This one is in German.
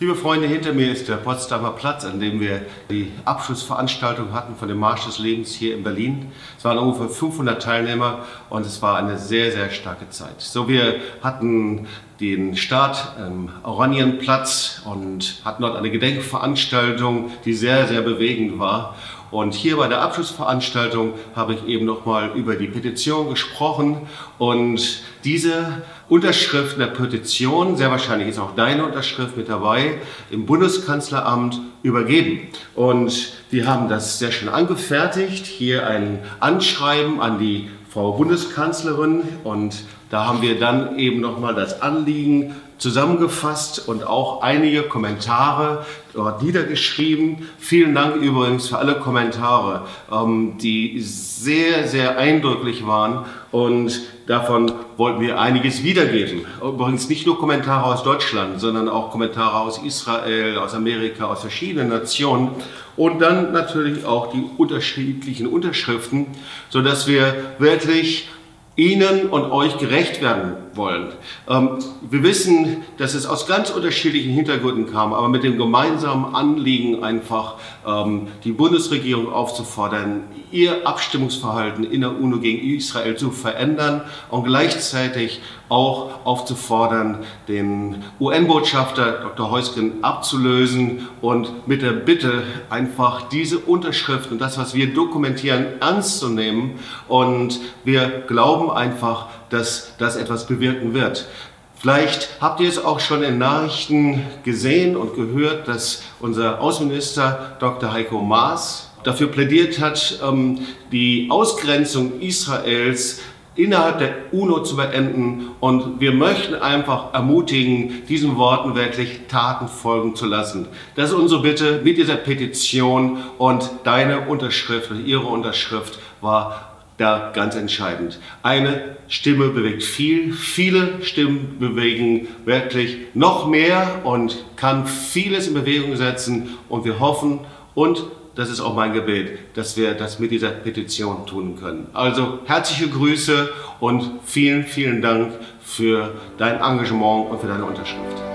Liebe Freunde, hinter mir ist der Potsdamer Platz, an dem wir die Abschlussveranstaltung hatten von dem Marsch des Lebens hier in Berlin. Es waren ungefähr 500 Teilnehmer und es war eine sehr, sehr starke Zeit. So, wir hatten den Start am Oranienplatz und hatten dort eine Gedenkveranstaltung, die sehr, sehr bewegend war. Und hier bei der Abschlussveranstaltung habe ich eben nochmal über die Petition gesprochen und diese Unterschrift der Petition, sehr wahrscheinlich ist auch deine Unterschrift mit dabei, im Bundeskanzleramt übergeben. Und wir haben das sehr schön angefertigt. Hier ein Anschreiben an die Frau Bundeskanzlerin und da haben wir dann eben nochmal das Anliegen zusammengefasst und auch einige Kommentare dort niedergeschrieben. Vielen Dank übrigens für alle Kommentare, ähm, die sehr, sehr eindrücklich waren und davon wollten wir einiges wiedergeben. Übrigens nicht nur Kommentare aus Deutschland, sondern auch Kommentare aus Israel, aus Amerika, aus verschiedenen Nationen und dann natürlich auch die unterschiedlichen Unterschriften, sodass wir wirklich Ihnen und euch gerecht werden wollen. Ähm, wir wissen, dass es aus ganz unterschiedlichen Hintergründen kam, aber mit dem gemeinsamen Anliegen einfach ähm, die Bundesregierung aufzufordern, ihr Abstimmungsverhalten in der UNO gegen Israel zu verändern und gleichzeitig auch aufzufordern, den UN-Botschafter Dr. Heusken abzulösen und mit der Bitte einfach diese Unterschriften und das, was wir dokumentieren, ernst zu nehmen. Und wir glauben einfach, dass das etwas bewirken wird. Vielleicht habt ihr es auch schon in Nachrichten gesehen und gehört, dass unser Außenminister Dr. Heiko Maas dafür plädiert hat, ähm, die Ausgrenzung Israels innerhalb der UNO zu beenden. Und wir möchten einfach ermutigen, diesen Worten wirklich Taten folgen zu lassen. Das ist unsere Bitte mit dieser Petition und deine Unterschrift und ihre Unterschrift war da ganz entscheidend. Eine Stimme bewegt viel, viele Stimmen bewegen wirklich noch mehr und kann vieles in Bewegung setzen und wir hoffen und das ist auch mein Gebet, dass wir das mit dieser Petition tun können. Also herzliche Grüße und vielen, vielen Dank für dein Engagement und für deine Unterschrift.